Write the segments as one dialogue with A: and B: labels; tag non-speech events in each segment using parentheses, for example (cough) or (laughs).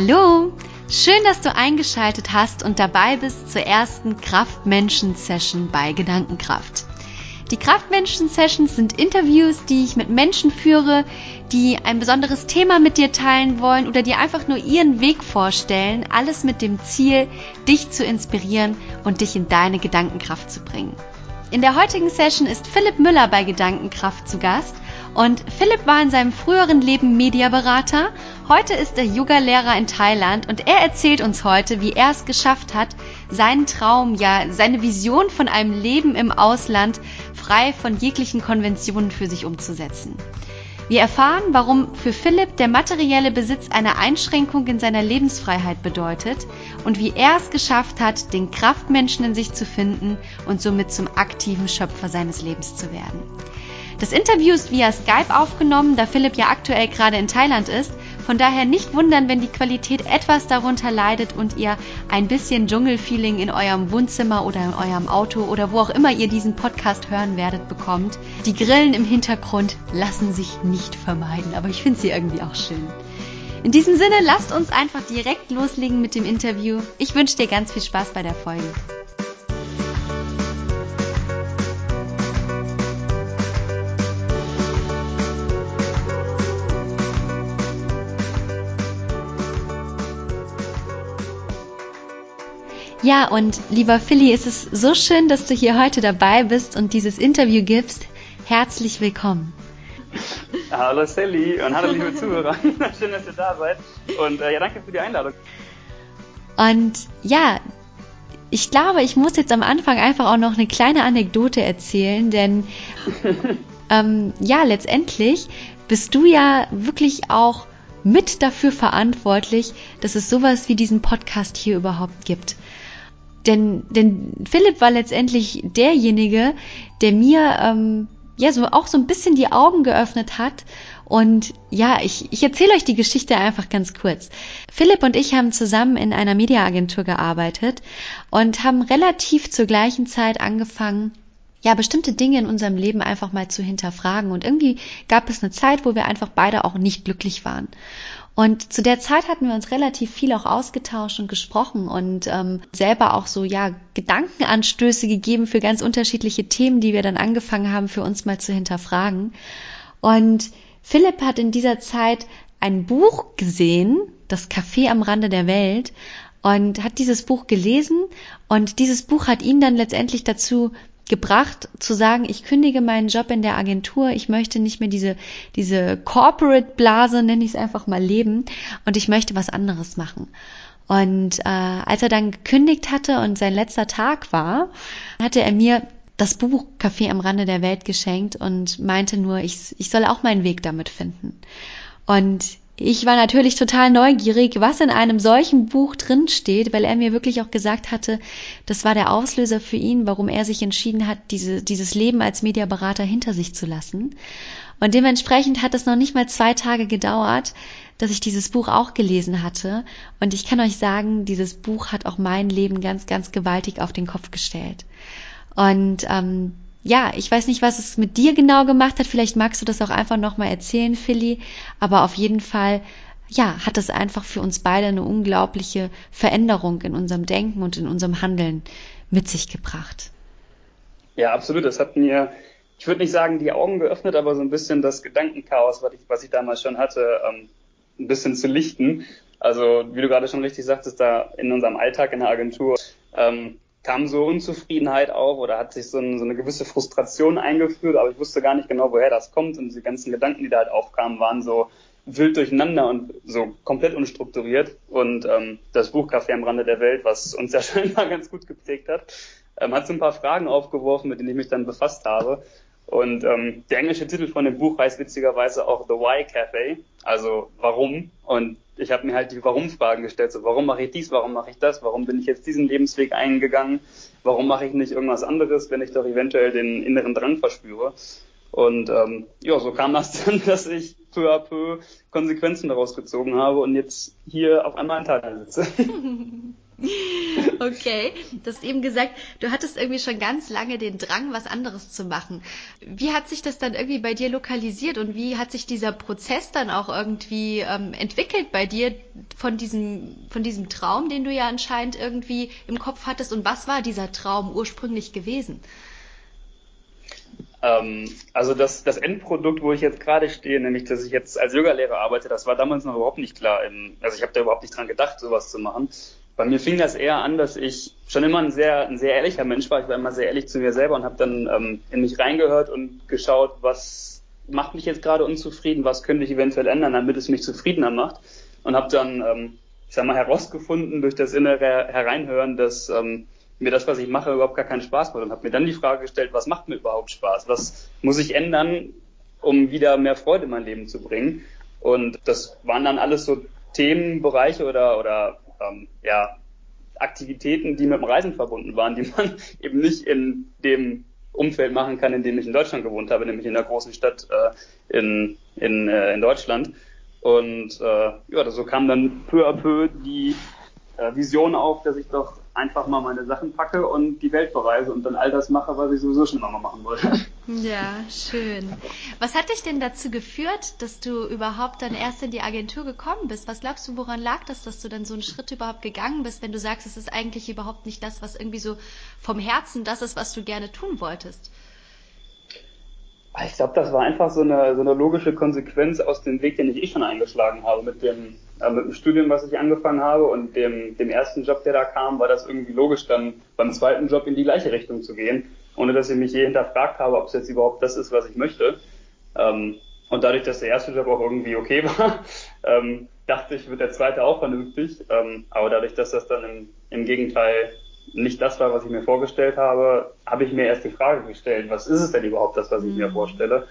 A: Hallo, schön, dass du eingeschaltet hast und dabei bist zur ersten Kraftmenschen-Session bei Gedankenkraft. Die Kraftmenschen-Sessions sind Interviews, die ich mit Menschen führe, die ein besonderes Thema mit dir teilen wollen oder dir einfach nur ihren Weg vorstellen, alles mit dem Ziel, dich zu inspirieren und dich in deine Gedankenkraft zu bringen. In der heutigen Session ist Philipp Müller bei Gedankenkraft zu Gast und Philipp war in seinem früheren Leben Mediaberater. Heute ist er Yoga-Lehrer in Thailand und er erzählt uns heute, wie er es geschafft hat, seinen Traum, ja, seine Vision von einem Leben im Ausland frei von jeglichen Konventionen für sich umzusetzen. Wir erfahren, warum für Philipp der materielle Besitz eine Einschränkung in seiner Lebensfreiheit bedeutet und wie er es geschafft hat, den Kraftmenschen in sich zu finden und somit zum aktiven Schöpfer seines Lebens zu werden. Das Interview ist via Skype aufgenommen, da Philipp ja aktuell gerade in Thailand ist. Von daher nicht wundern, wenn die Qualität etwas darunter leidet und ihr ein bisschen Dschungelfeeling in eurem Wohnzimmer oder in eurem Auto oder wo auch immer ihr diesen Podcast hören werdet bekommt. Die Grillen im Hintergrund lassen sich nicht vermeiden, aber ich finde sie irgendwie auch schön. In diesem Sinne, lasst uns einfach direkt loslegen mit dem Interview. Ich wünsche dir ganz viel Spaß bei der Folge. Ja, und lieber Philly, es ist so schön, dass du hier heute dabei bist und dieses Interview gibst. Herzlich willkommen.
B: Hallo Sally und hallo liebe Zuhörer. (laughs) schön, dass ihr da seid. Und äh, ja, danke für die Einladung.
A: Und ja, ich glaube, ich muss jetzt am Anfang einfach auch noch eine kleine Anekdote erzählen, denn (laughs) ähm, ja, letztendlich bist du ja wirklich auch mit dafür verantwortlich, dass es sowas wie diesen Podcast hier überhaupt gibt. Denn, denn Philipp war letztendlich derjenige, der mir ähm, ja so auch so ein bisschen die Augen geöffnet hat. Und ja, ich, ich erzähle euch die Geschichte einfach ganz kurz. Philipp und ich haben zusammen in einer Mediaagentur gearbeitet und haben relativ zur gleichen Zeit angefangen, ja, bestimmte Dinge in unserem Leben einfach mal zu hinterfragen. Und irgendwie gab es eine Zeit, wo wir einfach beide auch nicht glücklich waren. Und zu der Zeit hatten wir uns relativ viel auch ausgetauscht und gesprochen und ähm, selber auch so, ja, Gedankenanstöße gegeben für ganz unterschiedliche Themen, die wir dann angefangen haben, für uns mal zu hinterfragen. Und Philipp hat in dieser Zeit ein Buch gesehen, das Café am Rande der Welt, und hat dieses Buch gelesen und dieses Buch hat ihn dann letztendlich dazu gebracht zu sagen, ich kündige meinen Job in der Agentur, ich möchte nicht mehr diese, diese Corporate Blase, nenne ich es einfach mal, leben und ich möchte was anderes machen. Und äh, als er dann gekündigt hatte und sein letzter Tag war, hatte er mir das Buch Café am Rande der Welt geschenkt und meinte nur, ich, ich soll auch meinen Weg damit finden. Und ich war natürlich total neugierig, was in einem solchen Buch drin steht, weil er mir wirklich auch gesagt hatte, das war der Auslöser für ihn, warum er sich entschieden hat, diese, dieses Leben als Mediaberater hinter sich zu lassen. Und dementsprechend hat es noch nicht mal zwei Tage gedauert, dass ich dieses Buch auch gelesen hatte. Und ich kann euch sagen, dieses Buch hat auch mein Leben ganz, ganz gewaltig auf den Kopf gestellt. Und ähm, ja, ich weiß nicht, was es mit dir genau gemacht hat. Vielleicht magst du das auch einfach nochmal erzählen, Philly. Aber auf jeden Fall, ja, hat es einfach für uns beide eine unglaubliche Veränderung in unserem Denken und in unserem Handeln mit sich gebracht.
B: Ja, absolut. Das hat mir, ich würde nicht sagen, die Augen geöffnet, aber so ein bisschen das Gedankenchaos, was ich, was ich damals schon hatte, ähm, ein bisschen zu lichten. Also, wie du gerade schon richtig sagtest, da in unserem Alltag in der Agentur, ähm, kam so Unzufriedenheit auf oder hat sich so, ein, so, eine gewisse Frustration eingeführt, aber ich wusste gar nicht genau, woher das kommt. Und die ganzen Gedanken, die da halt aufkamen, waren so wild durcheinander und so komplett unstrukturiert. Und ähm, das Buch Café am Rande der Welt, was uns ja (laughs) scheinbar ganz gut geprägt hat, ähm, hat so ein paar Fragen aufgeworfen, mit denen ich mich dann befasst habe und ähm, der englische Titel von dem Buch heißt witzigerweise auch The Why Cafe, also warum. Und ich habe mir halt die Warum-Fragen gestellt. So, warum mache ich dies, warum mache ich das, warum bin ich jetzt diesen Lebensweg eingegangen, warum mache ich nicht irgendwas anderes, wenn ich doch eventuell den inneren Drang verspüre. Und ähm, ja, so kam das (laughs) dann, dass ich peu à peu Konsequenzen daraus gezogen habe und jetzt hier auf einmal in Thailand sitze. (laughs) (laughs) (laughs)
A: Okay, du hast eben gesagt, du hattest irgendwie schon ganz lange den Drang, was anderes zu machen. Wie hat sich das dann irgendwie bei dir lokalisiert und wie hat sich dieser Prozess dann auch irgendwie ähm, entwickelt bei dir von diesem, von diesem Traum, den du ja anscheinend irgendwie im Kopf hattest und was war dieser Traum ursprünglich gewesen?
B: Ähm, also das, das Endprodukt, wo ich jetzt gerade stehe, nämlich dass ich jetzt als Yogalehrer arbeite, das war damals noch überhaupt nicht klar. also ich habe da überhaupt nicht dran gedacht, sowas zu machen. Bei mir fing das eher an, dass ich schon immer ein sehr, ein sehr ehrlicher Mensch war. Ich war immer sehr ehrlich zu mir selber und habe dann ähm, in mich reingehört und geschaut, was macht mich jetzt gerade unzufrieden, was könnte ich eventuell ändern, damit es mich zufriedener macht. Und habe dann, ähm, ich sag mal, herausgefunden durch das innere Hereinhören, dass ähm, mir das, was ich mache, überhaupt gar keinen Spaß macht und habe mir dann die Frage gestellt, was macht mir überhaupt Spaß? Was muss ich ändern, um wieder mehr Freude in mein Leben zu bringen? Und das waren dann alles so Themenbereiche oder, oder ähm, ja, Aktivitäten, die mit dem Reisen verbunden waren, die man (laughs) eben nicht in dem Umfeld machen kann, in dem ich in Deutschland gewohnt habe, nämlich in der großen Stadt äh, in, in, äh, in Deutschland. Und äh, ja, so kam dann peu à peu die äh, Vision auf, dass ich doch einfach mal meine Sachen packe und die Welt bereise und dann all das mache, was ich sowieso schon immer mal machen wollte.
A: Ja, schön. Was hat dich denn dazu geführt, dass du überhaupt dann erst in die Agentur gekommen bist? Was glaubst du, woran lag das, dass du dann so einen Schritt überhaupt gegangen bist, wenn du sagst, es ist eigentlich überhaupt nicht das, was irgendwie so vom Herzen das ist, was du gerne tun wolltest?
B: Ich glaube, das war einfach so eine, so eine logische Konsequenz aus dem Weg, den ich eh schon eingeschlagen habe. Mit dem, äh, mit dem Studium, was ich angefangen habe und dem, dem ersten Job, der da kam, war das irgendwie logisch, dann beim zweiten Job in die gleiche Richtung zu gehen, ohne dass ich mich je hinterfragt habe, ob es jetzt überhaupt das ist, was ich möchte. Ähm, und dadurch, dass der erste Job auch irgendwie okay (laughs) war, ähm, dachte ich, wird der zweite auch vernünftig. Ähm, aber dadurch, dass das dann im, im Gegenteil nicht das war, was ich mir vorgestellt habe, habe ich mir erst die Frage gestellt, was ist es denn überhaupt das, was ich mhm. mir vorstelle?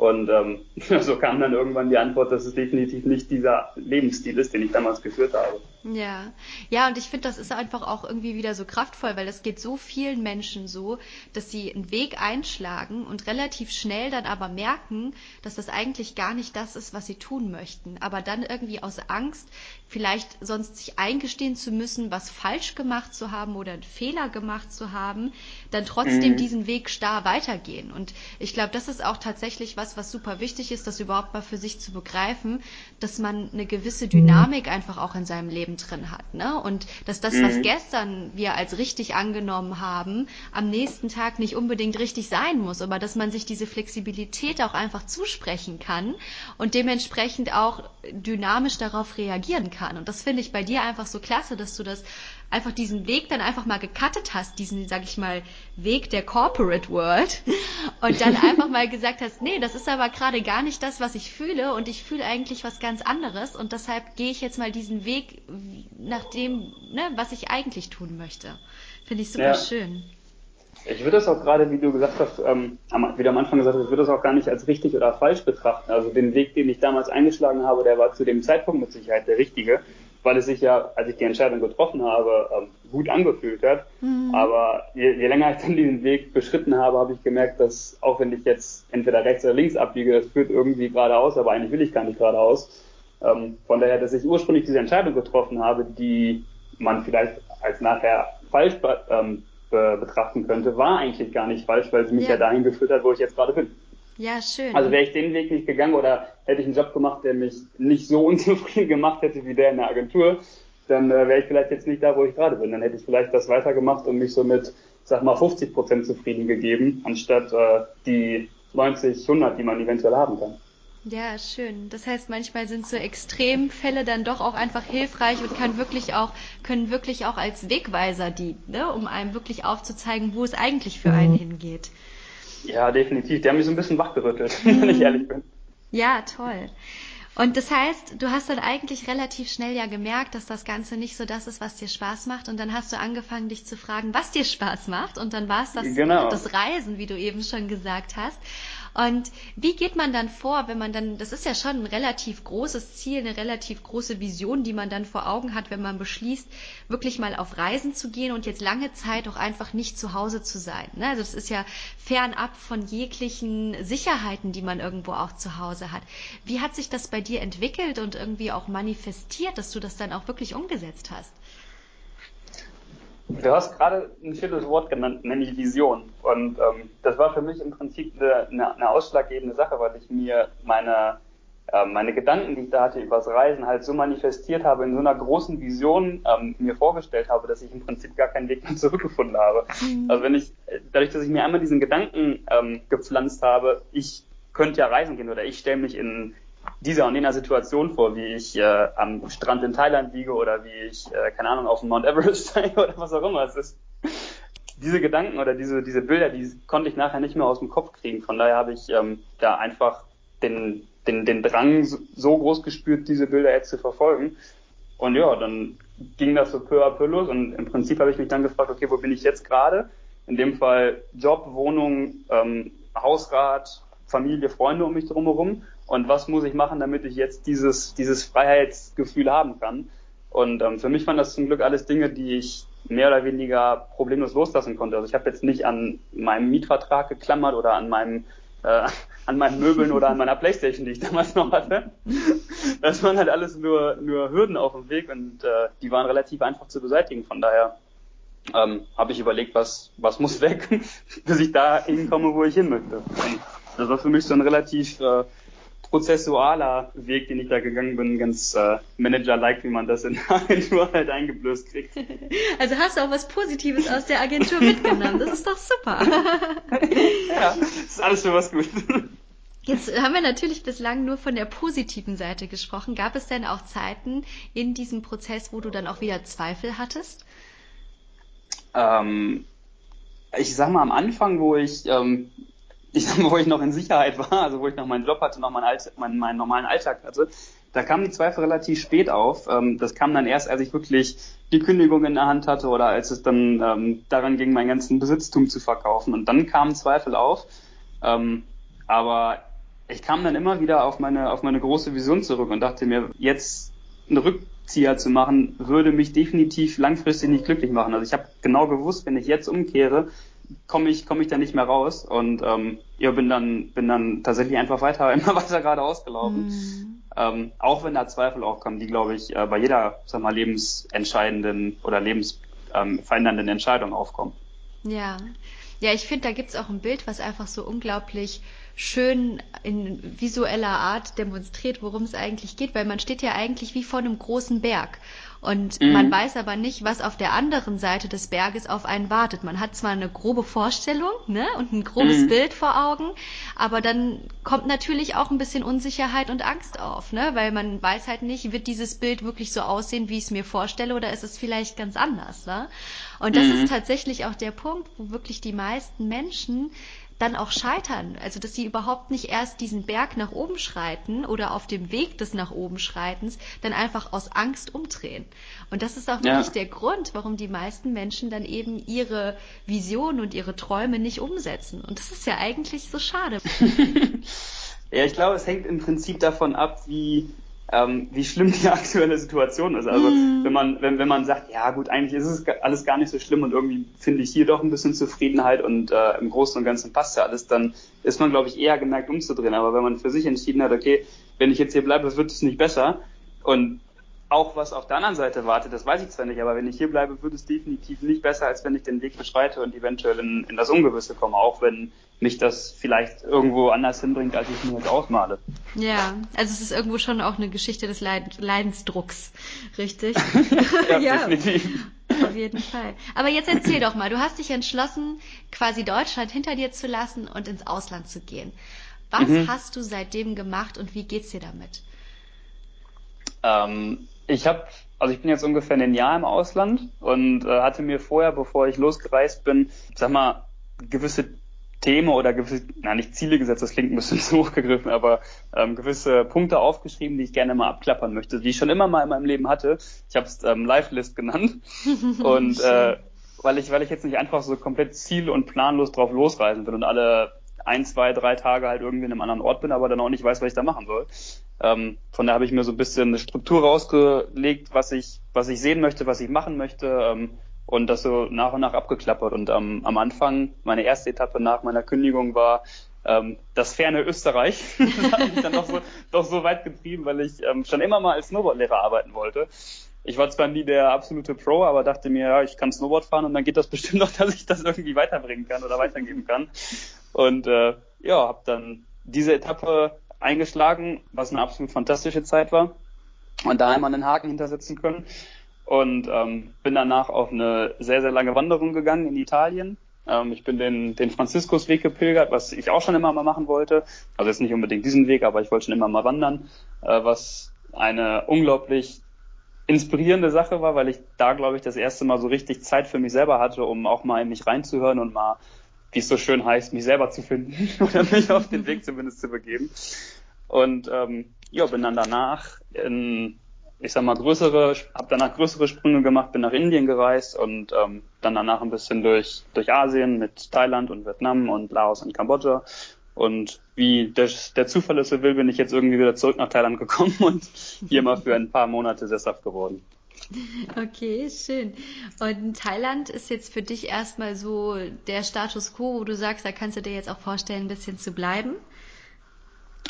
B: Und ähm, (laughs) so kam dann irgendwann die Antwort, dass es definitiv nicht dieser Lebensstil ist, den ich damals geführt habe.
A: Ja, ja, und ich finde, das ist einfach auch irgendwie wieder so kraftvoll, weil es geht so vielen Menschen so, dass sie einen Weg einschlagen und relativ schnell dann aber merken, dass das eigentlich gar nicht das ist, was sie tun möchten. Aber dann irgendwie aus Angst, vielleicht sonst sich eingestehen zu müssen, was falsch gemacht zu haben oder einen Fehler gemacht zu haben, dann trotzdem mhm. diesen Weg starr weitergehen. Und ich glaube, das ist auch tatsächlich was, was super wichtig ist, das überhaupt mal für sich zu begreifen, dass man eine gewisse Dynamik einfach auch in seinem Leben Leben drin hat. Ne? Und dass das, was mhm. gestern wir als richtig angenommen haben, am nächsten Tag nicht unbedingt richtig sein muss, aber dass man sich diese Flexibilität auch einfach zusprechen kann und dementsprechend auch dynamisch darauf reagieren kann. Und das finde ich bei dir einfach so klasse, dass du das einfach diesen Weg dann einfach mal gecuttet hast, diesen, sag ich mal, Weg der Corporate World (laughs) und dann einfach mal gesagt hast, nee, das ist aber gerade gar nicht das, was ich fühle und ich fühle eigentlich was ganz anderes und deshalb gehe ich jetzt mal diesen Weg nach dem, ne, was ich eigentlich tun möchte. Finde ich super ja. schön.
B: Ich würde das auch gerade, wie du gesagt hast, ähm, wie du am Anfang gesagt hast, ich würde das auch gar nicht als richtig oder falsch betrachten. Also den Weg, den ich damals eingeschlagen habe, der war zu dem Zeitpunkt mit Sicherheit der richtige weil es sich ja, als ich die Entscheidung getroffen habe, ähm, gut angefühlt hat. Mhm. Aber je, je länger ich dann diesen Weg beschritten habe, habe ich gemerkt, dass auch wenn ich jetzt entweder rechts oder links abbiege, das führt irgendwie geradeaus, aber eigentlich will ich gar nicht geradeaus. Ähm, von daher, dass ich ursprünglich diese Entscheidung getroffen habe, die man vielleicht als nachher falsch ähm, betrachten könnte, war eigentlich gar nicht falsch, weil sie mich ja, ja dahin geführt hat, wo ich jetzt gerade bin.
A: Ja, schön.
B: Also wäre ich den Weg nicht gegangen oder hätte ich einen Job gemacht, der mich nicht so (laughs) unzufrieden gemacht hätte wie der in der Agentur, dann äh, wäre ich vielleicht jetzt nicht da, wo ich gerade bin. Dann hätte ich vielleicht das weitergemacht und mich so mit, sag mal, 50 Prozent zufrieden gegeben, anstatt äh, die 90, 100, die man eventuell haben kann.
A: Ja, schön. Das heißt, manchmal sind so Extremfälle dann doch auch einfach hilfreich und kann wirklich auch, können wirklich auch als Wegweiser dienen, ne? um einem wirklich aufzuzeigen, wo es eigentlich für einen mhm. hingeht.
B: Ja, definitiv. Die haben mich so ein bisschen wachgerüttelt, mhm. (laughs) wenn ich ehrlich bin.
A: Ja, toll. Und das heißt, du hast dann eigentlich relativ schnell ja gemerkt, dass das Ganze nicht so das ist, was dir Spaß macht. Und dann hast du angefangen, dich zu fragen, was dir Spaß macht. Und dann war es das, genau. das Reisen, wie du eben schon gesagt hast. Und wie geht man dann vor, wenn man dann, das ist ja schon ein relativ großes Ziel, eine relativ große Vision, die man dann vor Augen hat, wenn man beschließt, wirklich mal auf Reisen zu gehen und jetzt lange Zeit auch einfach nicht zu Hause zu sein. Ne? Also das ist ja fernab von jeglichen Sicherheiten, die man irgendwo auch zu Hause hat. Wie hat sich das bei dir entwickelt und irgendwie auch manifestiert, dass du das dann auch wirklich umgesetzt hast?
B: Du hast gerade ein schönes Wort genannt, nämlich Vision. Und ähm, das war für mich im Prinzip eine, eine, eine ausschlaggebende Sache, weil ich mir meine, äh, meine Gedanken, die ich da hatte über das Reisen, halt so manifestiert habe, in so einer großen Vision ähm, mir vorgestellt habe, dass ich im Prinzip gar keinen Weg mehr zurückgefunden habe. Mhm. Also wenn ich, dadurch, dass ich mir einmal diesen Gedanken ähm, gepflanzt habe, ich könnte ja reisen gehen oder ich stelle mich in dieser und jener Situation vor, wie ich äh, am Strand in Thailand liege oder wie ich, äh, keine Ahnung, auf dem Mount Everest (laughs) steige oder was auch immer es ist. Diese Gedanken oder diese, diese Bilder, die konnte ich nachher nicht mehr aus dem Kopf kriegen. Von daher habe ich ähm, da einfach den, den, den Drang so groß gespürt, diese Bilder jetzt zu verfolgen. Und ja, dann ging das so peu à peu los und im Prinzip habe ich mich dann gefragt, okay, wo bin ich jetzt gerade? In dem Fall Job, Wohnung, ähm, Hausrat, Familie, Freunde um mich drumherum und was muss ich machen, damit ich jetzt dieses, dieses Freiheitsgefühl haben kann. Und ähm, für mich waren das zum Glück alles Dinge, die ich mehr oder weniger problemlos loslassen konnte. Also ich habe jetzt nicht an meinem Mietvertrag geklammert oder an meinem äh, an meinen Möbeln oder an meiner Playstation, die ich damals noch hatte. Das waren halt alles nur, nur Hürden auf dem Weg und äh, die waren relativ einfach zu beseitigen. Von daher ähm, habe ich überlegt, was, was muss weg, (laughs) bis ich da hinkomme, wo ich hin möchte. Und das war für mich so ein relativ äh, prozessualer Weg, den ich da gegangen bin, ganz äh, Manager-like, wie man das in der (laughs) Agentur halt eingeblößt kriegt. (laughs)
A: Also hast du auch was Positives aus der Agentur mitgenommen. Das ist doch super. (laughs)
B: ja, das ist alles für was gut.
A: Jetzt haben wir natürlich bislang nur von der positiven Seite gesprochen. Gab es denn auch Zeiten in diesem Prozess, wo du dann auch wieder Zweifel hattest?
B: Ähm, ich sag mal am Anfang, wo ich ähm, ich sag mal, wo ich noch in Sicherheit war, also wo ich noch meinen Job hatte, noch meinen, Alltag, meinen, meinen normalen Alltag hatte, da kamen die Zweifel relativ spät auf. Ähm, das kam dann erst, als ich wirklich die Kündigung in der Hand hatte oder als es dann ähm, daran ging, meinen ganzen Besitztum zu verkaufen. Und dann kamen Zweifel auf. Ähm, aber ich kam dann immer wieder auf meine, auf meine große Vision zurück und dachte mir, jetzt einen Rückzieher zu machen, würde mich definitiv langfristig nicht glücklich machen. Also ich habe genau gewusst, wenn ich jetzt umkehre, komme ich, komme ich da nicht mehr raus und ähm, ja, bin dann, bin dann tatsächlich einfach weiter, (laughs) immer weiter geradeaus gelaufen. Mhm. Ähm, auch wenn da Zweifel aufkommen, die, glaube ich, äh, bei jeder, sag mal, lebensentscheidenden oder lebensverändernden ähm, Entscheidung aufkommen.
A: Ja. Ja, ich finde, da gibt's auch ein Bild, was einfach so unglaublich schön in visueller Art demonstriert, worum es eigentlich geht, weil man steht ja eigentlich wie vor einem großen Berg. Und mhm. man weiß aber nicht, was auf der anderen Seite des Berges auf einen wartet. Man hat zwar eine grobe Vorstellung ne, und ein grobes mhm. Bild vor Augen, aber dann kommt natürlich auch ein bisschen Unsicherheit und Angst auf, ne? weil man weiß halt nicht, wird dieses Bild wirklich so aussehen, wie ich es mir vorstelle, oder ist es vielleicht ganz anders. Ne? Und das mhm. ist tatsächlich auch der Punkt, wo wirklich die meisten Menschen dann auch scheitern. Also, dass sie überhaupt nicht erst diesen Berg nach oben schreiten oder auf dem Weg des nach oben Schreitens dann einfach aus Angst umdrehen. Und das ist auch wirklich ja. der Grund, warum die meisten Menschen dann eben ihre Visionen und ihre Träume nicht umsetzen. Und das ist ja eigentlich so schade. (laughs)
B: ja, ich glaube, es hängt im Prinzip davon ab, wie ähm, wie schlimm die (laughs) aktuelle Situation ist. Also mm. wenn man, wenn, wenn man sagt, ja gut, eigentlich ist es alles gar nicht so schlimm und irgendwie finde ich hier doch ein bisschen Zufriedenheit und äh, im Großen und Ganzen passt ja alles, dann ist man, glaube ich, eher geneigt umzudrehen. Aber wenn man für sich entschieden hat, okay, wenn ich jetzt hier bleibe, wird es nicht besser und auch was auf der anderen Seite wartet, das weiß ich zwar nicht, aber wenn ich hier bleibe, wird es definitiv nicht besser, als wenn ich den Weg beschreite und eventuell in, in das Ungewisse komme, auch wenn mich das vielleicht irgendwo anders hinbringt, als ich mir jetzt ausmale.
A: Ja, also es ist irgendwo schon auch eine Geschichte des Leid Leidensdrucks, richtig? (laughs)
B: ja, (laughs) ja, definitiv.
A: Auf jeden Fall. Aber jetzt erzähl doch mal, du hast dich entschlossen, quasi Deutschland hinter dir zu lassen und ins Ausland zu gehen. Was mhm. hast du seitdem gemacht und wie geht's dir damit?
B: Ähm, ich habe, also ich bin jetzt ungefähr ein Jahr im Ausland und äh, hatte mir vorher, bevor ich losgereist bin, sag mal, gewisse Themen oder gewisse, na nicht Ziele gesetzt, das klingt ein bisschen (laughs) zu hochgegriffen, aber ähm, gewisse Punkte aufgeschrieben, die ich gerne mal abklappern möchte, die ich schon immer mal in meinem Leben hatte. Ich habe es ähm, Live-List genannt. (laughs) und äh, weil ich, weil ich jetzt nicht einfach so komplett ziel- und planlos drauf losreisen will und alle ein, zwei, drei Tage halt irgendwie in einem anderen Ort bin, aber dann auch nicht weiß, was ich da machen soll. Ähm, von daher habe ich mir so ein bisschen eine Struktur rausgelegt, was ich, was ich sehen möchte, was ich machen möchte ähm, und das so nach und nach abgeklappert. Und ähm, am Anfang, meine erste Etappe nach meiner Kündigung war ähm, das ferne Österreich. (laughs) das hat mich dann doch so, doch so weit getrieben, weil ich ähm, schon immer mal als Snowboardlehrer arbeiten wollte. ich war zwar nie der absolute Pro, aber dachte mir, ja, ich kann Snowboard fahren und dann geht das (laughs) bestimmt noch, dass ich das irgendwie weiterbringen kann oder weitergeben kann. Und äh, ja, habe dann diese Etappe eingeschlagen, was eine absolut fantastische Zeit war und da einmal einen Haken hintersetzen können. Und ähm, bin danach auf eine sehr, sehr lange Wanderung gegangen in Italien. Ähm, ich bin den, den Franziskusweg gepilgert, was ich auch schon immer mal machen wollte. Also jetzt nicht unbedingt diesen Weg, aber ich wollte schon immer mal wandern, äh, was eine unglaublich inspirierende Sache war, weil ich da, glaube ich, das erste Mal so richtig Zeit für mich selber hatte, um auch mal in mich reinzuhören und mal, wie es so schön heißt, mich selber zu finden (laughs) oder mich auf den Weg zumindest zu begeben. Und ähm, ja, bin dann danach in, ich sag mal, größere, habe danach größere Sprünge gemacht, bin nach Indien gereist und ähm, dann danach ein bisschen durch, durch Asien mit Thailand und Vietnam und Laos und Kambodscha und wie das, der Zufall es so will, bin ich jetzt irgendwie wieder zurück nach Thailand gekommen (laughs) und hier mal für ein paar Monate sesshaft geworden.
A: Okay, schön. Und Thailand ist jetzt für dich erstmal so der Status quo, wo du sagst, da kannst du dir jetzt auch vorstellen, ein bisschen zu bleiben?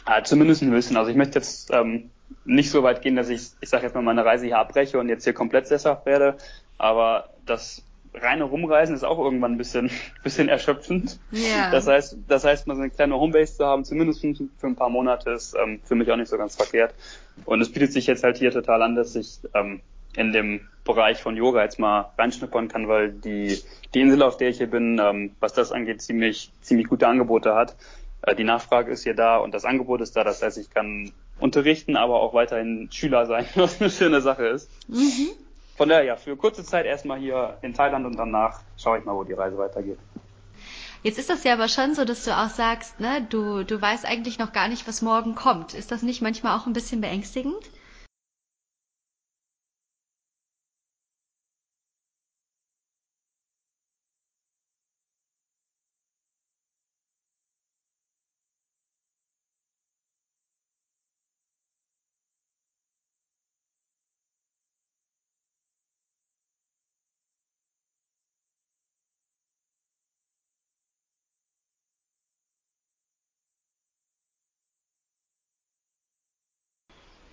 B: Ja, zumindest ein bisschen. Also ich möchte jetzt ähm, nicht so weit gehen, dass ich, ich sage jetzt mal, meine Reise hier abbreche und jetzt hier komplett sesshaft werde. Aber das reine Rumreisen ist auch irgendwann ein bisschen, (laughs) bisschen erschöpfend. Ja. Das heißt, das heißt, mal so eine kleine Homebase zu haben, zumindest für, für ein paar Monate, ist ähm, für mich auch nicht so ganz verkehrt. Und es bietet sich jetzt halt hier total an, dass ich ähm, in dem Bereich von Yoga jetzt mal reinschnuppern kann, weil die, die Insel, auf der ich hier bin, ähm, was das angeht, ziemlich, ziemlich gute Angebote hat. Äh, die Nachfrage ist hier da und das Angebot ist da. Das heißt, ich kann unterrichten, aber auch weiterhin Schüler sein, (laughs) was eine schöne Sache ist. Mhm. Von daher ja, für kurze Zeit erstmal hier in Thailand und danach schaue ich mal, wo die Reise weitergeht.
A: Jetzt ist das ja aber schon so, dass du auch sagst, ne, du, du weißt eigentlich noch gar nicht, was morgen kommt. Ist das nicht manchmal auch ein bisschen beängstigend?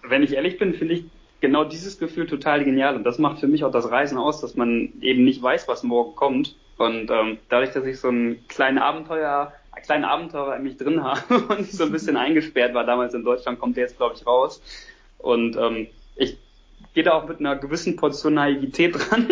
B: Wenn ich ehrlich bin, finde ich genau dieses Gefühl total genial. Und das macht für mich auch das Reisen aus, dass man eben nicht weiß, was morgen kommt. Und ähm, dadurch, dass ich so ein kleines Abenteuer, ein kleiner Abenteurer in mich drin (laughs) habe und so ein bisschen eingesperrt war damals in Deutschland, kommt der jetzt, glaube ich, raus. Und ähm, ich gehe da auch mit einer gewissen Portion Naivität (laughs) dran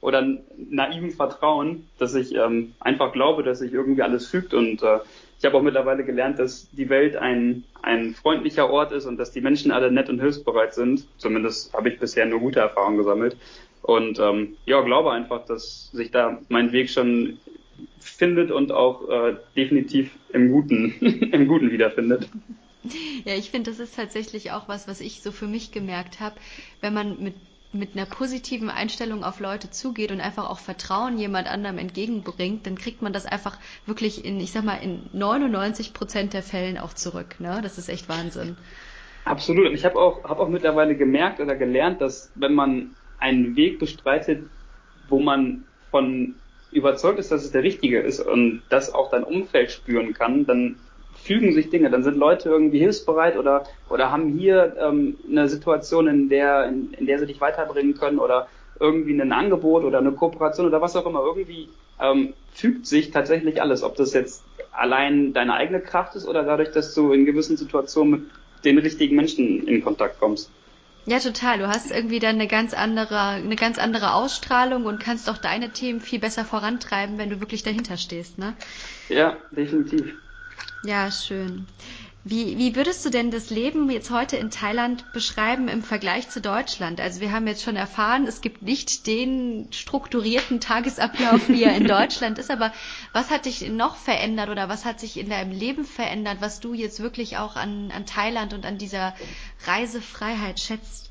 B: oder naiven Vertrauen, dass ich ähm, einfach glaube, dass sich irgendwie alles fügt und äh, ich habe auch mittlerweile gelernt, dass die Welt ein, ein freundlicher Ort ist und dass die Menschen alle nett und hilfsbereit sind. Zumindest habe ich bisher nur gute Erfahrungen gesammelt. Und ähm, ja, glaube einfach, dass sich da mein Weg schon findet und auch äh, definitiv im Guten, (laughs) im Guten wiederfindet.
A: Ja, ich finde, das ist tatsächlich auch was, was ich so für mich gemerkt habe. Wenn man mit mit einer positiven Einstellung auf Leute zugeht und einfach auch Vertrauen jemand anderem entgegenbringt, dann kriegt man das einfach wirklich in, ich sag mal, in 99 Prozent der Fällen auch zurück. Ne? Das ist echt Wahnsinn.
B: Absolut. Und ich habe auch, hab auch mittlerweile gemerkt oder gelernt, dass wenn man einen Weg bestreitet, wo man von überzeugt ist, dass es der richtige ist und das auch dein Umfeld spüren kann, dann fügen sich Dinge, dann sind Leute irgendwie hilfsbereit oder oder haben hier ähm, eine Situation, in der in, in der sie dich weiterbringen können oder irgendwie ein Angebot oder eine Kooperation oder was auch immer. Irgendwie ähm, fügt sich tatsächlich alles, ob das jetzt allein deine eigene Kraft ist oder dadurch, dass du in gewissen Situationen mit den richtigen Menschen in Kontakt kommst.
A: Ja, total. Du hast irgendwie dann eine ganz andere, eine ganz andere Ausstrahlung und kannst auch deine Themen viel besser vorantreiben, wenn du wirklich dahinter stehst, ne?
B: Ja, definitiv.
A: Ja, schön. Wie, wie würdest du denn das Leben jetzt heute in Thailand beschreiben im Vergleich zu Deutschland? Also wir haben jetzt schon erfahren, es gibt nicht den strukturierten Tagesablauf, wie er in (laughs) Deutschland ist, aber was hat dich noch verändert oder was hat sich in deinem Leben verändert, was du jetzt wirklich auch an, an Thailand und an dieser Reisefreiheit schätzt?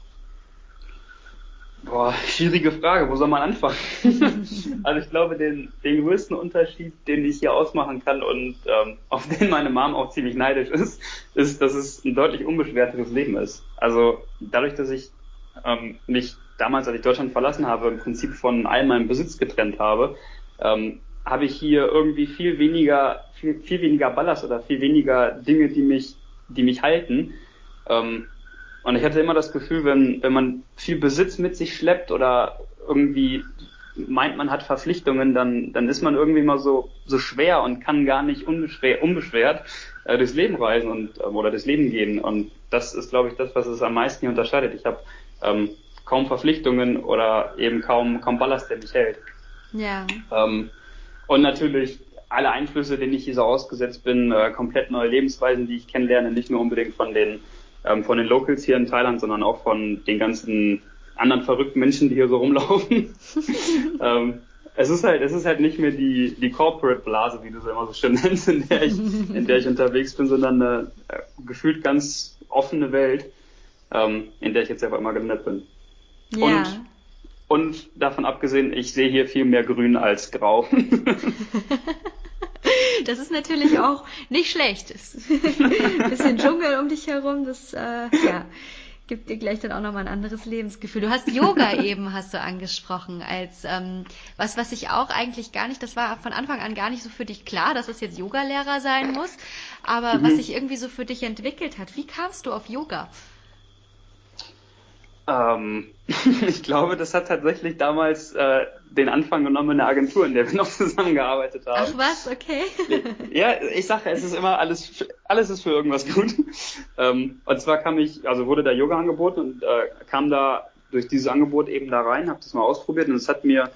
B: Boah, (laughs) schwierige Frage. Wo soll man anfangen? (laughs) also ich glaube, den, den größten Unterschied, den ich hier ausmachen kann und ähm, auf den meine Mom auch ziemlich neidisch ist, ist, dass es ein deutlich unbeschwerteres Leben ist. Also dadurch, dass ich ähm, mich damals, als ich Deutschland verlassen habe, im Prinzip von all meinem Besitz getrennt habe, ähm, habe ich hier irgendwie viel weniger, viel, viel weniger Ballast oder viel weniger Dinge, die mich, die mich halten. Ähm, Und ich hatte immer das Gefühl, wenn, wenn man viel Besitz mit sich schleppt oder irgendwie meint, man hat Verpflichtungen, dann, dann ist man irgendwie immer so, so schwer und kann gar nicht unbeschwer, unbeschwert äh, durchs Leben reisen und, äh, oder durchs Leben gehen. Und das ist, glaube ich, das, was es am meisten hier unterscheidet. Ich habe ähm, kaum Verpflichtungen oder eben kaum, kaum Ballast, der mich hält.
A: Ja.
B: Ähm, und natürlich alle Einflüsse, denen ich hier so ausgesetzt bin, äh, komplett neue Lebensweisen, die ich kennenlerne, nicht nur unbedingt von den ähm, von den Locals hier in Thailand, sondern auch von den ganzen anderen verrückten Menschen, die hier so rumlaufen. (laughs) ähm, es ist halt, es ist halt nicht mehr die, die Corporate Blase, wie du sie immer so schön (laughs) nennst, in der ich, in der ich unterwegs bin, sondern eine äh, gefühlt ganz offene Welt, ähm, in der ich jetzt selber immer gelandet bin.
A: Ja.
B: Und, und davon abgesehen, ich sehe hier viel mehr Grün als Grau. (laughs)
A: Das ist natürlich auch nicht schlecht. (laughs) Ein bisschen Dschungel um dich herum, das äh, ja, gibt dir gleich dann auch nochmal ein anderes Lebensgefühl. Du hast Yoga (laughs) eben, hast du angesprochen, als ähm, was, was ich auch eigentlich gar nicht, das war von Anfang an gar nicht so für dich klar, dass es jetzt Yogalehrer sein muss, aber mhm. was sich irgendwie so für dich entwickelt hat. Wie kamst du auf Yoga?
B: Ähm, (laughs) ich glaube, das hat tatsächlich damals äh, den Anfang genommen in der Agentur, in der wir noch (laughs) zusammengearbeitet haben.
A: Ach was, okay.
B: ja, ich sage, es ist immer alles, alles ist für irgendwas gut. Ähm, und zwar kam ich, also wurde da Yoga angeboten und äh, kam da durch dieses Angebot eben da rein, habe das mal ausprobiert und es hat mir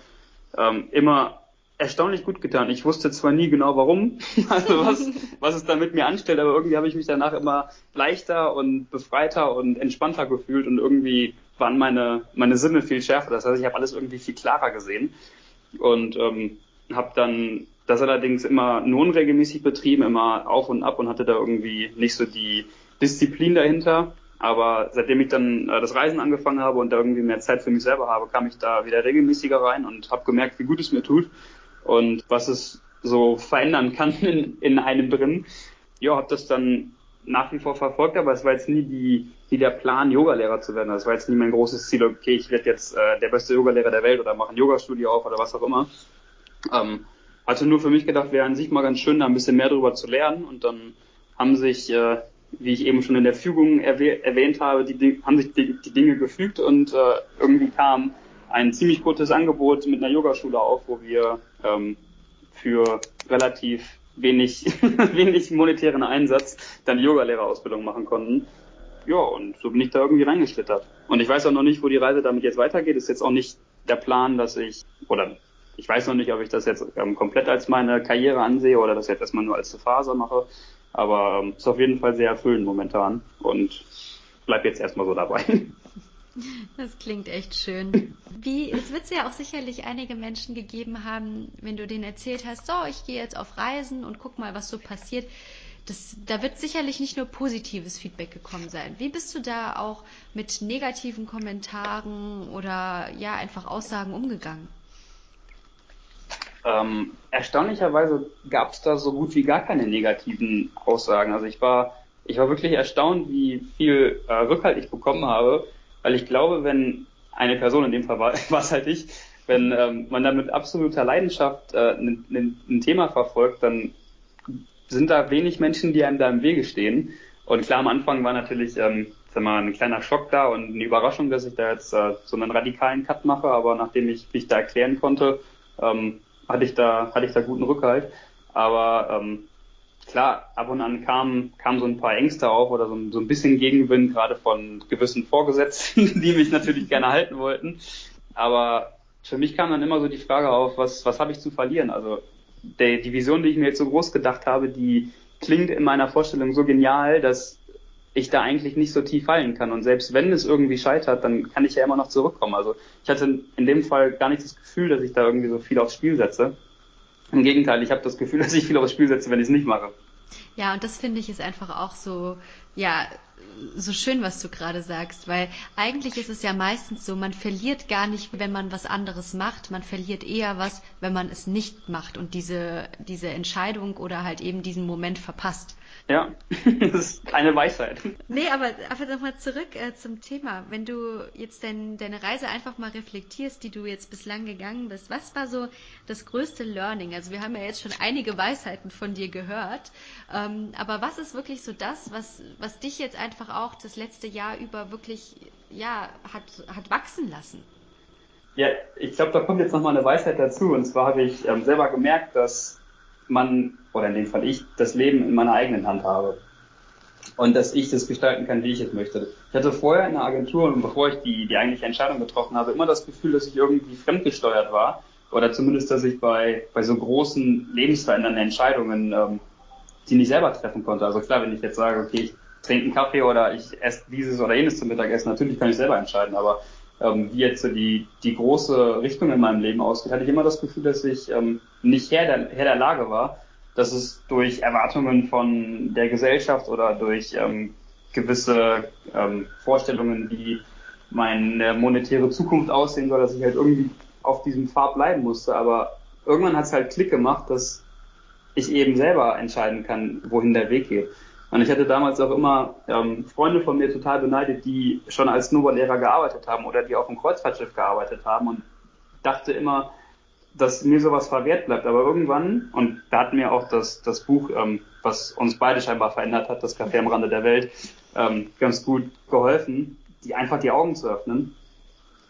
B: ähm, immer erstaunlich gut getan. Ich wusste zwar nie genau warum, (laughs) also was, was es da mit mir anstellt, aber irgendwie habe ich mich danach immer leichter und befreiter und entspannter gefühlt und irgendwie waren meine, meine Sinne viel schärfer. Das heißt, ich habe alles irgendwie viel klarer gesehen und ähm, habe dann das allerdings immer nur unregelmäßig betrieben, immer auf und ab und hatte da irgendwie nicht so die Disziplin dahinter. Aber seitdem ich dann äh, das Reisen angefangen habe und da irgendwie mehr Zeit für mich selber habe, kam ich da wieder regelmäßiger rein und habe gemerkt, wie gut es mir tut und was es so verändern kann (laughs) in, in einem drin. Ja, habe das dann nach wie vor verfolgt, aber es war jetzt nie die, nie der Plan, Yogalehrer zu werden. Das war jetzt nie mein großes Ziel, okay, ich werde jetzt äh, der beste Yogalehrer der Welt oder mache ein Yogastudio auf oder was auch immer. Ähm, hatte nur für mich gedacht, wäre an sich mal ganz schön, da ein bisschen mehr drüber zu lernen. Und dann haben sich, äh, wie ich eben schon in der Fügung erwäh erwähnt habe, die, haben sich die, die Dinge gefügt und äh, irgendwie kam ein ziemlich gutes Angebot mit einer Yogaschule auf, wo wir ähm, für relativ wenig, (laughs) wenig monetären Einsatz dann die Yogalehrerausbildung machen konnten. Ja, und so bin ich da irgendwie reingeschlittert. Und ich weiß auch noch nicht, wo die Reise damit jetzt weitergeht. Ist jetzt auch nicht der Plan, dass ich, oder ich weiß noch nicht, ob ich das jetzt ähm, komplett als meine Karriere ansehe oder das jetzt erstmal nur als Phase mache. Aber ähm, ist auf jeden Fall sehr erfüllend momentan und bleib jetzt erstmal so dabei. (laughs)
A: Das klingt echt schön. Wie, es wird ja auch sicherlich einige Menschen gegeben haben, wenn du denen erzählt hast, so, ich gehe jetzt auf Reisen und guck mal, was so passiert. Das, da wird sicherlich nicht nur positives Feedback gekommen sein. Wie bist du da auch mit negativen Kommentaren oder ja einfach Aussagen umgegangen?
B: Ähm, erstaunlicherweise gab es da so gut wie gar keine negativen Aussagen. Also ich war, ich war wirklich erstaunt, wie viel äh, Rückhalt ich bekommen habe weil ich glaube, wenn eine Person, in dem Fall war, (laughs) es halt ich, wenn ähm, man da mit absoluter Leidenschaft äh, ein, ein, ein Thema verfolgt, dann sind da wenig Menschen, die einem da im Wege stehen. Und klar, am Anfang war natürlich ähm, sag mal, ein kleiner Schock da und eine Überraschung, dass ich da jetzt äh, so einen radikalen Cut mache, aber nachdem ich mich da erklären konnte, ähm, hatte ich da hatte ich da guten Rückhalt. Aber ähm, klar, ab und an kamen kam so ein paar Ängste auf oder so, so ein bisschen Gegenwind, gerade von gewissen Vorgesetzten, (laughs) die mich natürlich gerne halten wollten. Aber für mich kam dann immer so die Frage auf, was, was habe ich zu verlieren? Also der, die Vision, die ich mir jetzt so groß gedacht habe, die klingt in meiner Vorstellung so genial, dass ich da eigentlich nicht so tief fallen kann. Und selbst wenn es irgendwie scheitert, dann kann ich ja immer noch zurückkommen. Also ich hatte in dem Fall gar nicht das Gefühl, dass ich da irgendwie so viel aufs Spiel setze. Im Gegenteil, ich habe das Gefühl, (laughs) dass ich viel aufs Spiel setze, wenn ich es nicht mache.
A: Ja, und das finde ich ist einfach auch so, ja, so schön, was du gerade sagst, weil eigentlich ist es ja meistens so, man verliert gar nicht, wenn man was anderes macht, man verliert eher was, wenn man es nicht macht und diese, diese Entscheidung oder halt eben diesen Moment verpasst.
B: Ja, (laughs) das ist eine Weisheit.
A: Nee, aber, aber nochmal zurück äh, zum Thema. Wenn du jetzt dein, deine Reise einfach mal reflektierst, die du jetzt bislang gegangen bist, was war so das größte Learning? Also wir haben ja jetzt schon einige Weisheiten von dir gehört, ähm, aber was ist wirklich so das, was, was dich jetzt einfach einfach auch das letzte Jahr über wirklich, ja, hat, hat wachsen lassen.
B: Ja, ich glaube, da kommt jetzt nochmal eine Weisheit dazu. Und zwar habe ich ähm, selber gemerkt, dass man, oder in dem Fall ich, das Leben in meiner eigenen Hand habe. Und dass ich das gestalten kann, wie ich es möchte. Ich hatte vorher in der Agentur und bevor ich die, die eigentliche Entscheidung getroffen habe, immer das Gefühl, dass ich irgendwie fremdgesteuert war. Oder zumindest, dass ich bei, bei so großen lebensverändernden Entscheidungen ähm, die nicht selber treffen konnte. Also klar, wenn ich jetzt sage, okay, ich trinke einen Kaffee oder ich esse dieses oder jenes zum Mittagessen, natürlich kann ich selber entscheiden, aber ähm, wie jetzt so die, die große Richtung in meinem Leben ausgeht, hatte ich immer das Gefühl, dass ich ähm, nicht Herr der, Herr der Lage war, dass es durch Erwartungen von der Gesellschaft oder durch ähm, gewisse ähm, Vorstellungen, wie meine monetäre Zukunft aussehen soll, dass ich halt irgendwie auf diesem Pfad bleiben musste. Aber irgendwann hat es halt Klick gemacht, dass ich eben selber entscheiden kann, wohin der Weg geht. Und ich hatte damals auch immer ähm, Freunde von mir total beneidet, die schon als Snowboardlehrer gearbeitet haben oder die auf dem Kreuzfahrtschiff gearbeitet haben und dachte immer, dass mir sowas verwehrt bleibt. Aber irgendwann, und da hat mir auch das, das Buch, ähm, was uns beide scheinbar verändert hat, das Café am Rande der Welt, ähm, ganz gut geholfen, die einfach die Augen zu öffnen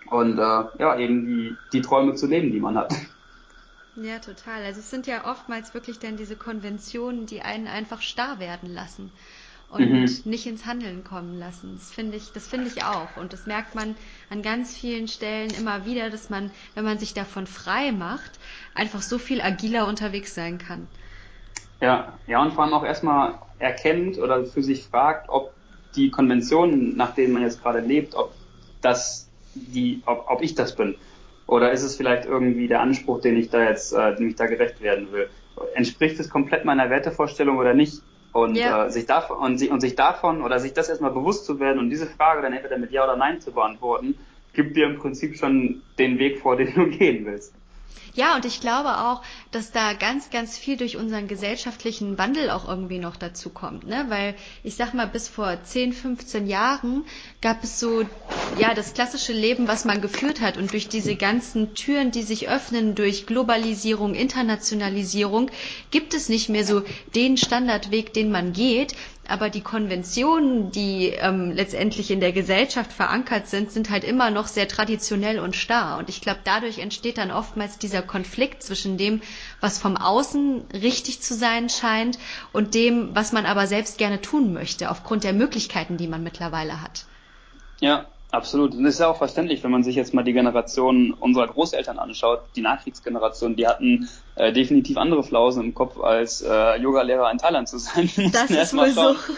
B: und äh, ja, eben die, die Träume zu leben, die man hat.
A: Ja, total. Also es sind ja oftmals wirklich dann diese Konventionen, die einen einfach starr werden lassen und mhm. nicht ins Handeln kommen lassen. Das finde ich, das finde ich auch. Und das merkt man an ganz vielen Stellen immer wieder, dass man, wenn man sich davon frei macht, einfach so viel agiler unterwegs sein kann.
B: Ja, ja, und vor allem auch erstmal erkennt oder für sich fragt, ob die Konventionen, nach denen man jetzt gerade lebt, ob das die, ob, ob ich das bin. Oder ist es vielleicht irgendwie der Anspruch, den ich da jetzt, äh, dem ich da gerecht werden will? Entspricht es komplett meiner Wertevorstellung oder nicht? Und, ja. äh, sich davon, und, und sich davon oder sich das erstmal bewusst zu werden und diese Frage dann entweder mit Ja oder Nein zu beantworten, gibt dir im Prinzip schon den Weg vor, den du (laughs) gehen willst.
A: Ja, und ich glaube auch, dass da ganz, ganz viel durch unseren gesellschaftlichen Wandel auch irgendwie noch dazu kommt, ne? Weil ich sag mal, bis vor 10, 15 Jahren gab es so, ja, das klassische Leben, was man geführt hat und durch diese ganzen Türen, die sich öffnen durch Globalisierung, Internationalisierung, gibt es nicht mehr so den Standardweg, den man geht, aber die Konventionen, die ähm, letztendlich in der Gesellschaft verankert sind, sind halt immer noch sehr traditionell und starr. Und ich glaube, dadurch entsteht dann oftmals dieser Konflikt zwischen dem, was vom Außen richtig zu sein scheint und dem, was man aber selbst gerne tun möchte, aufgrund der Möglichkeiten, die man mittlerweile hat.
B: Ja, Absolut. Und das ist ja auch verständlich, wenn man sich jetzt mal die Generation unserer Großeltern anschaut, die Nachkriegsgeneration, die hatten äh, definitiv andere Flausen im Kopf, als äh, Yoga-Lehrer in Thailand zu sein.
A: Die das (laughs) ist wohl schauen,
B: so.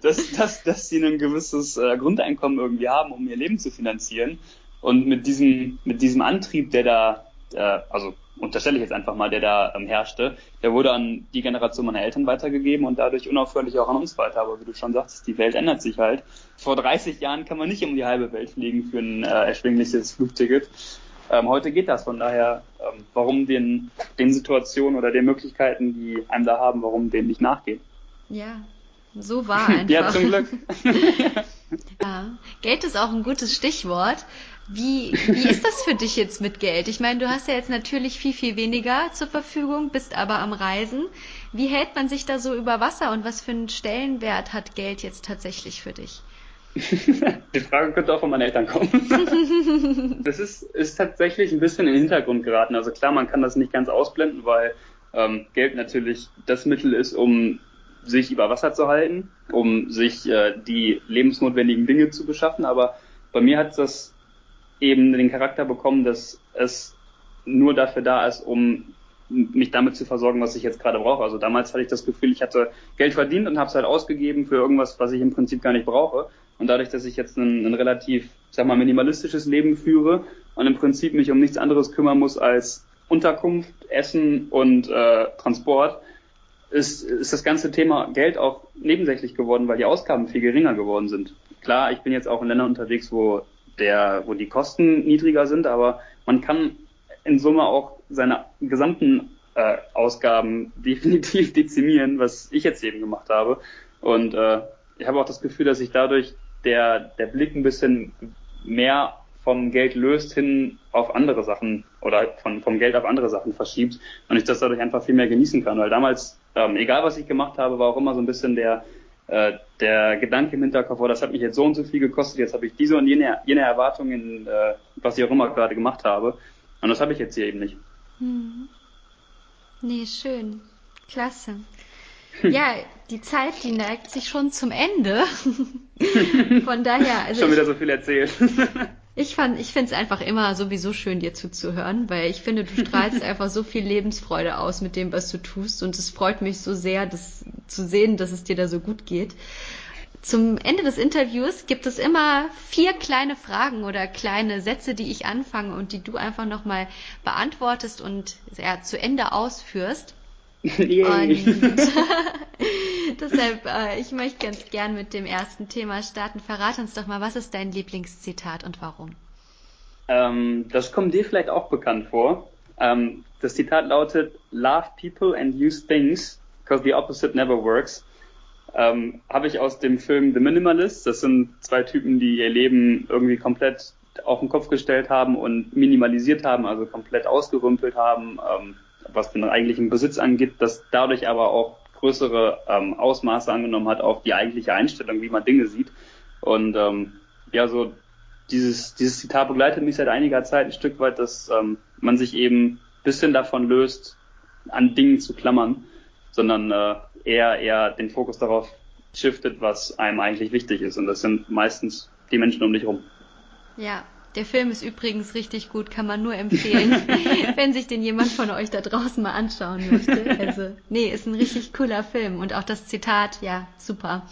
B: dass, dass, dass sie ein gewisses äh, Grundeinkommen irgendwie haben, um ihr Leben zu finanzieren. Und mit diesem, mit diesem Antrieb, der da, äh, also unterstelle ich jetzt einfach mal, der da ähm, herrschte, der wurde an die Generation meiner Eltern weitergegeben und dadurch unaufhörlich auch an uns weiter. Aber wie du schon sagst, die Welt ändert sich halt. Vor 30 Jahren kann man nicht um die halbe Welt fliegen für ein äh, erschwingliches Flugticket. Ähm, heute geht das, von daher, ähm, warum den, den Situationen oder den Möglichkeiten, die einem da haben, warum denen nicht nachgehen?
A: Ja, so war einfach. (laughs)
B: ja, zum Glück. (laughs)
A: ja, Geld ist auch ein gutes Stichwort. Wie, wie ist das für dich jetzt mit Geld? Ich meine, du hast ja jetzt natürlich viel, viel weniger zur Verfügung, bist aber am Reisen. Wie hält man sich da so über Wasser und was für einen Stellenwert hat Geld jetzt tatsächlich für dich? (laughs)
B: Die Frage könnte auch von meinen Eltern kommen. (laughs) das ist, ist tatsächlich ein bisschen in den Hintergrund geraten. Also klar, man kann das nicht ganz ausblenden, weil ähm, Geld natürlich das Mittel ist, um sich über Wasser zu halten, um sich äh, die lebensnotwendigen Dinge zu beschaffen. Aber bei mir hat das eben den Charakter bekommen, dass es nur dafür da ist, um mich damit zu versorgen, was ich jetzt gerade brauche. Also damals hatte ich das Gefühl, ich hatte Geld verdient und habe es halt ausgegeben für irgendwas, was ich im Prinzip gar nicht brauche. Und dadurch, dass ich jetzt ein, ein relativ, sag mal, minimalistisches Leben führe und im Prinzip mich um nichts anderes kümmern muss als Unterkunft, Essen und äh, Transport, ist, ist das ganze Thema Geld auch nebensächlich geworden, weil die Ausgaben viel geringer geworden sind. Klar, ich bin jetzt auch in Ländern unterwegs, wo der, wo die Kosten niedriger sind, aber man kann in Summe auch seine gesamten äh, Ausgaben (laughs) definitiv dezimieren, was ich jetzt eben gemacht habe. Und äh, ich habe auch das Gefühl, dass sich dadurch der, der Blick ein bisschen mehr vom Geld löst hin auf andere Sachen oder von, vom Geld auf andere Sachen verschiebt und ich das dadurch einfach viel mehr genießen kann. Weil damals, ähm, egal was ich gemacht habe, war auch immer so ein bisschen der, äh, der Gedanke im Hinterkopf, oh, das hat mich jetzt so und so viel gekostet, jetzt habe ich diese und jene, jene Erwartungen, äh, was ich auch immer gerade gemacht habe. Und das habe ich jetzt hier eben nicht. Hm.
A: Nee, schön. Klasse. (laughs) Ja, die Zeit, die neigt sich schon zum Ende. (laughs) Von daher.
B: Also schon wieder so viel erzählt.
A: Ich fand, ich finde es einfach immer sowieso schön, dir zuzuhören, weil ich finde, du (laughs) strahlst einfach so viel Lebensfreude aus mit dem, was du tust. Und es freut mich so sehr, das zu sehen, dass es dir da so gut geht. Zum Ende des Interviews gibt es immer vier kleine Fragen oder kleine Sätze, die ich anfange und die du einfach nochmal beantwortest und ja, zu Ende ausführst. (laughs) Und (laughs) (laughs) deshalb, äh, ich möchte ganz gern mit dem ersten Thema starten. Verrat uns doch mal, was ist dein Lieblingszitat und warum?
B: Ähm, das kommt dir vielleicht auch bekannt vor. Ähm, das Zitat lautet, Love people and use things, because the opposite never works. Ähm, Habe ich aus dem Film The Minimalist. Das sind zwei Typen, die ihr Leben irgendwie komplett auf den Kopf gestellt haben und minimalisiert haben, also komplett ausgerümpelt haben. Ähm, was den eigentlichen Besitz angeht, das dadurch aber auch größere ähm, Ausmaße angenommen hat auf die eigentliche Einstellung, wie man Dinge sieht. Und ähm, ja, so dieses, dieses Zitat begleitet mich seit einiger Zeit ein Stück weit, dass ähm, man sich eben bisschen davon löst, an Dingen zu klammern, sondern äh, eher eher den Fokus darauf shiftet, was einem eigentlich wichtig ist. Und das sind meistens die Menschen um dich rum.
A: Ja, der Film ist übrigens richtig gut, kann man nur empfehlen, (laughs) wenn sich den jemand von euch da draußen mal anschauen möchte. Also, nee, ist ein richtig cooler Film und auch das Zitat, ja, super.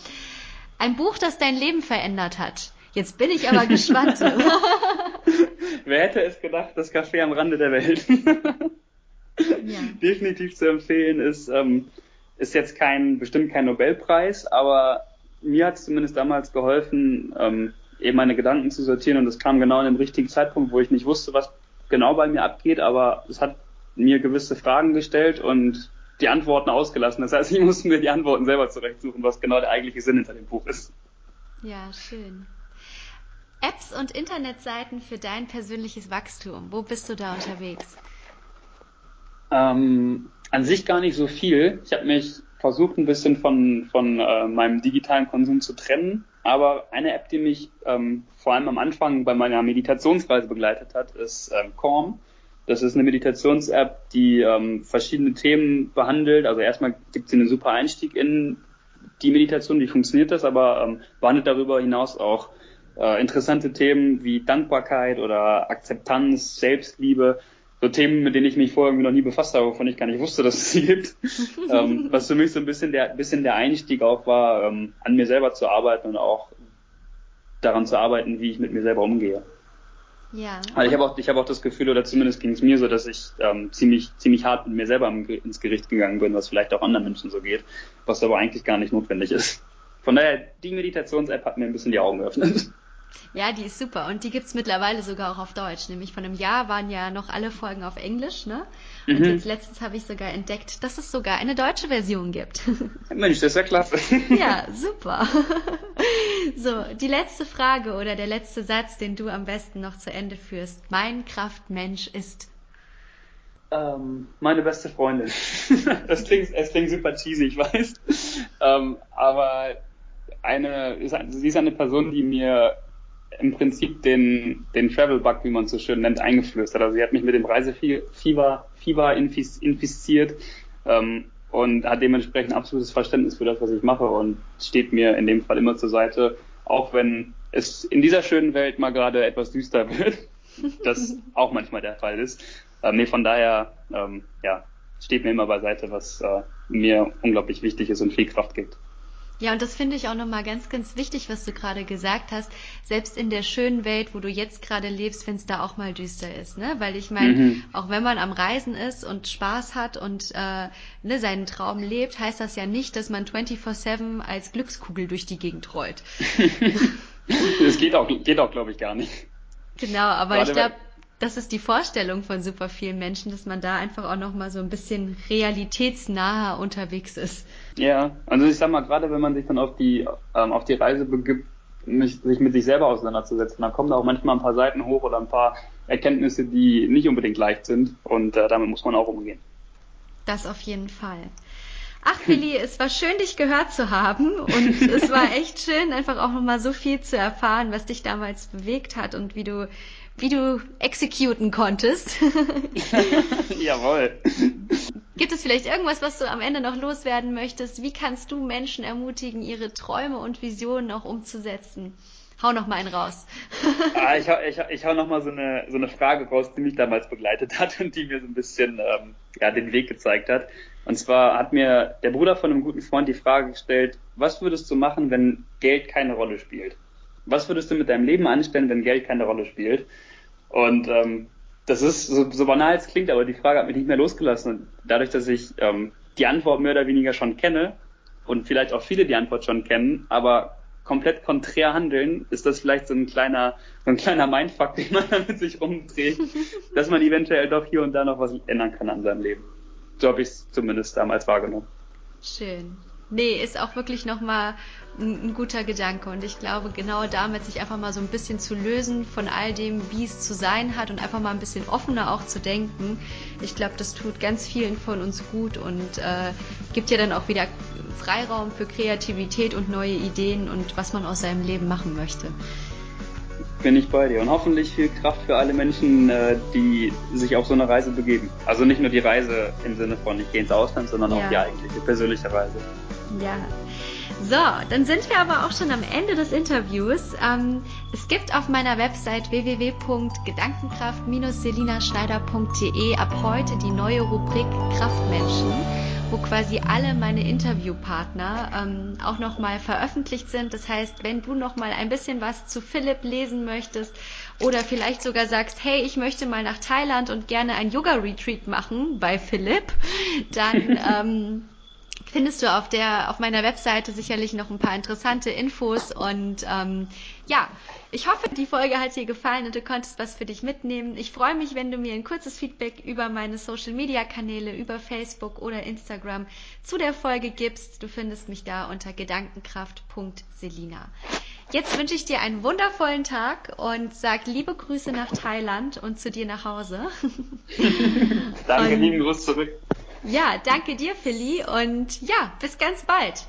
A: Ein Buch, das dein Leben verändert hat. Jetzt bin ich aber gespannt. (laughs)
B: Wer hätte es gedacht, das Café am Rande der Welt. (laughs) ja. Definitiv zu empfehlen ist, ähm, ist jetzt kein, bestimmt kein Nobelpreis, aber mir hat es zumindest damals geholfen, ähm, eben meine Gedanken zu sortieren und es kam genau in dem richtigen Zeitpunkt, wo ich nicht wusste, was genau bei mir abgeht, aber es hat mir gewisse Fragen gestellt und die Antworten ausgelassen. Das heißt, ich musste mir die Antworten selber zurechtsuchen, was genau der eigentliche Sinn hinter dem Buch ist.
A: Ja, schön. Apps und Internetseiten für dein persönliches Wachstum. Wo bist du da unterwegs?
B: Ähm, an sich gar nicht so viel. Ich habe mich versucht, ein bisschen von, von äh, meinem digitalen Konsum zu trennen. Aber eine App, die mich ähm, vor allem am Anfang bei meiner Meditationsreise begleitet hat, ist ähm, Calm. Das ist eine Meditations-App, die ähm, verschiedene Themen behandelt. Also erstmal gibt sie einen super Einstieg in die Meditation, wie funktioniert das, aber ähm, behandelt darüber hinaus auch äh, interessante Themen wie Dankbarkeit oder Akzeptanz, Selbstliebe so Themen, mit denen ich mich vorher irgendwie noch nie befasst habe, wovon ich gar nicht wusste, dass es sie gibt. (laughs) ähm, was für mich so ein bisschen der, bisschen der Einstieg auch war, ähm, an mir selber zu arbeiten und auch daran zu arbeiten, wie ich mit mir selber umgehe. Ja. Also ich habe auch, ich habe auch das Gefühl, oder zumindest ging es mir so, dass ich ähm, ziemlich, ziemlich hart mit mir selber ins Gericht gegangen bin, was vielleicht auch anderen Menschen so geht, was aber eigentlich gar nicht notwendig ist. Von daher, die Meditations-App hat mir ein bisschen die Augen geöffnet.
A: Ja, die ist super und die gibt's mittlerweile sogar auch auf Deutsch. Nämlich von einem Jahr waren ja noch alle Folgen auf Englisch, ne? Und mhm. jetzt letztens habe ich sogar entdeckt, dass es sogar eine deutsche Version gibt.
B: Mensch, das ist ja klasse. (laughs)
A: ja, super. (laughs) so, die letzte Frage oder der letzte Satz, den du am besten noch zu Ende führst. Mein Kraftmensch ist
B: ähm, meine beste Freundin. (laughs) das klingt, es klingt super cheesy, ich weiß. Ähm, aber eine, sie ist eine Person, die mir im Prinzip den, den Travel-Bug, wie man es so schön nennt, eingeflößt hat. Also sie hat mich mit dem Reisefieber Fieber infiziert ähm, und hat dementsprechend absolutes Verständnis für das, was ich mache und steht mir in dem Fall immer zur Seite, auch wenn es in dieser schönen Welt mal gerade etwas düster (laughs) wird, das auch manchmal der Fall ist. Ähm, nee, von daher, ähm, ja, steht mir immer beiseite, was äh, mir unglaublich wichtig ist und viel Kraft gibt.
A: Ja, und das finde ich auch nochmal ganz, ganz wichtig, was du gerade gesagt hast. Selbst in der schönen Welt, wo du jetzt gerade lebst, wenn es da auch mal düster ist. Ne? Weil ich meine, mhm. auch wenn man am Reisen ist und Spaß hat und äh, ne, seinen Traum lebt, heißt das ja nicht, dass man 24-7 als Glückskugel durch die Gegend rollt. (laughs)
B: das geht auch, geht auch glaube ich, gar nicht.
A: Genau, aber Gerade ich glaube, das ist die Vorstellung von super vielen Menschen, dass man da einfach auch noch mal so ein bisschen realitätsnaher unterwegs ist.
B: Ja, also ich sag mal, gerade wenn man sich dann auf die ähm, auf die Reise begibt, mich, sich mit sich selber auseinanderzusetzen, dann kommen da auch manchmal ein paar Seiten hoch oder ein paar Erkenntnisse, die nicht unbedingt leicht sind und äh, damit muss man auch umgehen.
A: Das auf jeden Fall. Ach, Philly, es war schön, dich gehört zu haben und es war echt schön, einfach auch nochmal so viel zu erfahren, was dich damals bewegt hat und wie du, wie du exekuten konntest. (laughs) (laughs)
B: Jawohl.
A: Gibt es vielleicht irgendwas, was du am Ende noch loswerden möchtest? Wie kannst du Menschen ermutigen, ihre Träume und Visionen auch umzusetzen? Hau noch mal einen raus. (laughs)
B: ah, ich, hau, ich, ich hau noch mal so eine, so eine Frage raus, die mich damals begleitet hat und die mir so ein bisschen ähm, ja, den Weg gezeigt hat. Und zwar hat mir der Bruder von einem guten Freund die Frage gestellt, was würdest du machen, wenn Geld keine Rolle spielt? Was würdest du mit deinem Leben anstellen, wenn Geld keine Rolle spielt? Und ähm, das ist so, so banal es klingt, aber die Frage hat mich nicht mehr losgelassen. Und dadurch, dass ich ähm, die Antwort mehr oder weniger schon kenne und vielleicht auch viele die Antwort schon kennen, aber komplett konträr handeln, ist das vielleicht so ein kleiner, so ein kleiner Mindfuck, den man (laughs) dann mit sich rumdreht, (laughs) dass man eventuell doch hier und da noch was ändern kann an seinem Leben. So habe ich es zumindest damals wahrgenommen.
A: Schön. Nee, ist auch wirklich nochmal ein, ein guter Gedanke. Und ich glaube, genau damit sich einfach mal so ein bisschen zu lösen von all dem, wie es zu sein hat und einfach mal ein bisschen offener auch zu denken. Ich glaube, das tut ganz vielen von uns gut und äh, gibt ja dann auch wieder Freiraum für Kreativität und neue Ideen und was man aus seinem Leben machen möchte.
B: Bin ich bei dir und hoffentlich viel Kraft für alle Menschen, äh, die sich auf so eine Reise begeben. Also nicht nur die Reise im Sinne von ich gehe ins Ausland, sondern ja. auch die eigentliche persönliche Reise.
A: Ja. So, dann sind wir aber auch schon am Ende des Interviews. Ähm, es gibt auf meiner Website www.gedankenkraft-selinaschneider.de ab heute die neue Rubrik Kraftmenschen wo quasi alle meine Interviewpartner ähm, auch nochmal veröffentlicht sind. Das heißt, wenn du nochmal ein bisschen was zu Philipp lesen möchtest oder vielleicht sogar sagst, hey, ich möchte mal nach Thailand und gerne ein Yoga-Retreat machen bei Philipp, dann (laughs) ähm, findest du auf der auf meiner Webseite sicherlich noch ein paar interessante Infos und ähm, ja, ich hoffe, die Folge hat dir gefallen und du konntest was für dich mitnehmen. Ich freue mich, wenn du mir ein kurzes Feedback über meine Social Media Kanäle, über Facebook oder Instagram zu der Folge gibst. Du findest mich da unter gedankenkraft.selina. Jetzt wünsche ich dir einen wundervollen Tag und sag liebe Grüße nach Thailand und zu dir nach Hause. (laughs) (laughs)
B: Danke, lieben Gruß zurück.
A: Ja, danke dir, Philly, und ja, bis ganz bald.